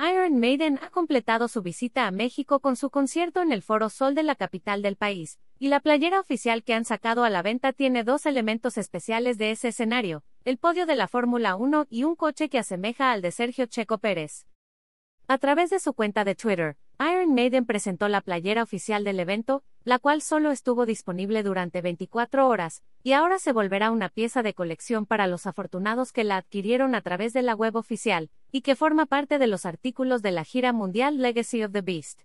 Iron Maiden ha completado su visita a México con su concierto en el Foro Sol de la capital del país, y la playera oficial que han sacado a la venta tiene dos elementos especiales de ese escenario, el podio de la Fórmula 1 y un coche que asemeja al de Sergio Checo Pérez. A través de su cuenta de Twitter, Iron Maiden presentó la playera oficial del evento, la cual solo estuvo disponible durante 24 horas, y ahora se volverá una pieza de colección para los afortunados que la adquirieron a través de la web oficial, y que forma parte de los artículos de la gira mundial Legacy of the Beast.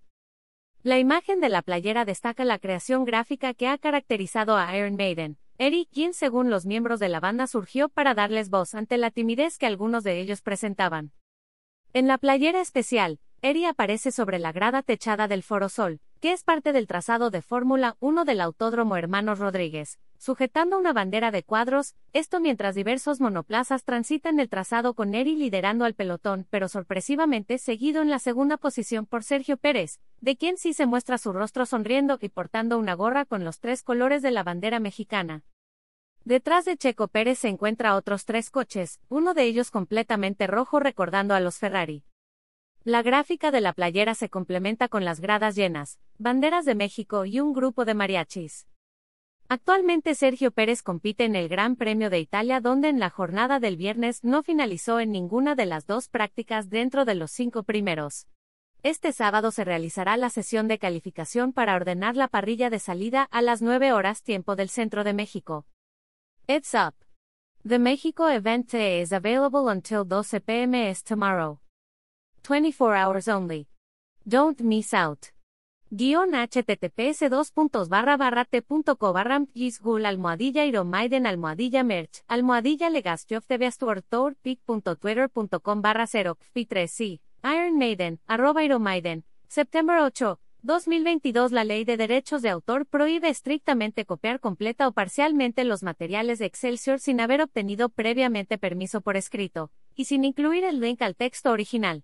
La imagen de la playera destaca la creación gráfica que ha caracterizado a Iron Maiden, Eric, quien según los miembros de la banda surgió para darles voz ante la timidez que algunos de ellos presentaban. En la playera especial, Eri aparece sobre la grada techada del Foro Sol, que es parte del trazado de Fórmula 1 del Autódromo Hermanos Rodríguez, sujetando una bandera de cuadros, esto mientras diversos monoplazas transitan el trazado con Eri liderando al pelotón, pero sorpresivamente seguido en la segunda posición por Sergio Pérez, de quien sí se muestra su rostro sonriendo y portando una gorra con los tres colores de la bandera mexicana. Detrás de Checo Pérez se encuentra otros tres coches, uno de ellos completamente rojo recordando a los Ferrari. La gráfica de la playera se complementa con las gradas llenas, banderas de México y un grupo de mariachis. Actualmente Sergio Pérez compite en el Gran Premio de Italia donde en la jornada del viernes no finalizó en ninguna de las dos prácticas dentro de los cinco primeros. Este sábado se realizará la sesión de calificación para ordenar la parrilla de salida a las 9 horas tiempo del centro de México. It's up. The Mexico event is available until 12 p.m. tomorrow. 24 hours only. Don't miss out. Guión https dos barra barra t.co barra gul almohadilla iromaiden almohadilla merch almohadilla legasjof de pic.twitter.com barra 0 fi3 c Iron Maiden arroba iromaiden September 8 2022 La Ley de Derechos de Autor prohíbe estrictamente copiar completa o parcialmente los materiales de Excelsior sin haber obtenido previamente permiso por escrito, y sin incluir el link al texto original.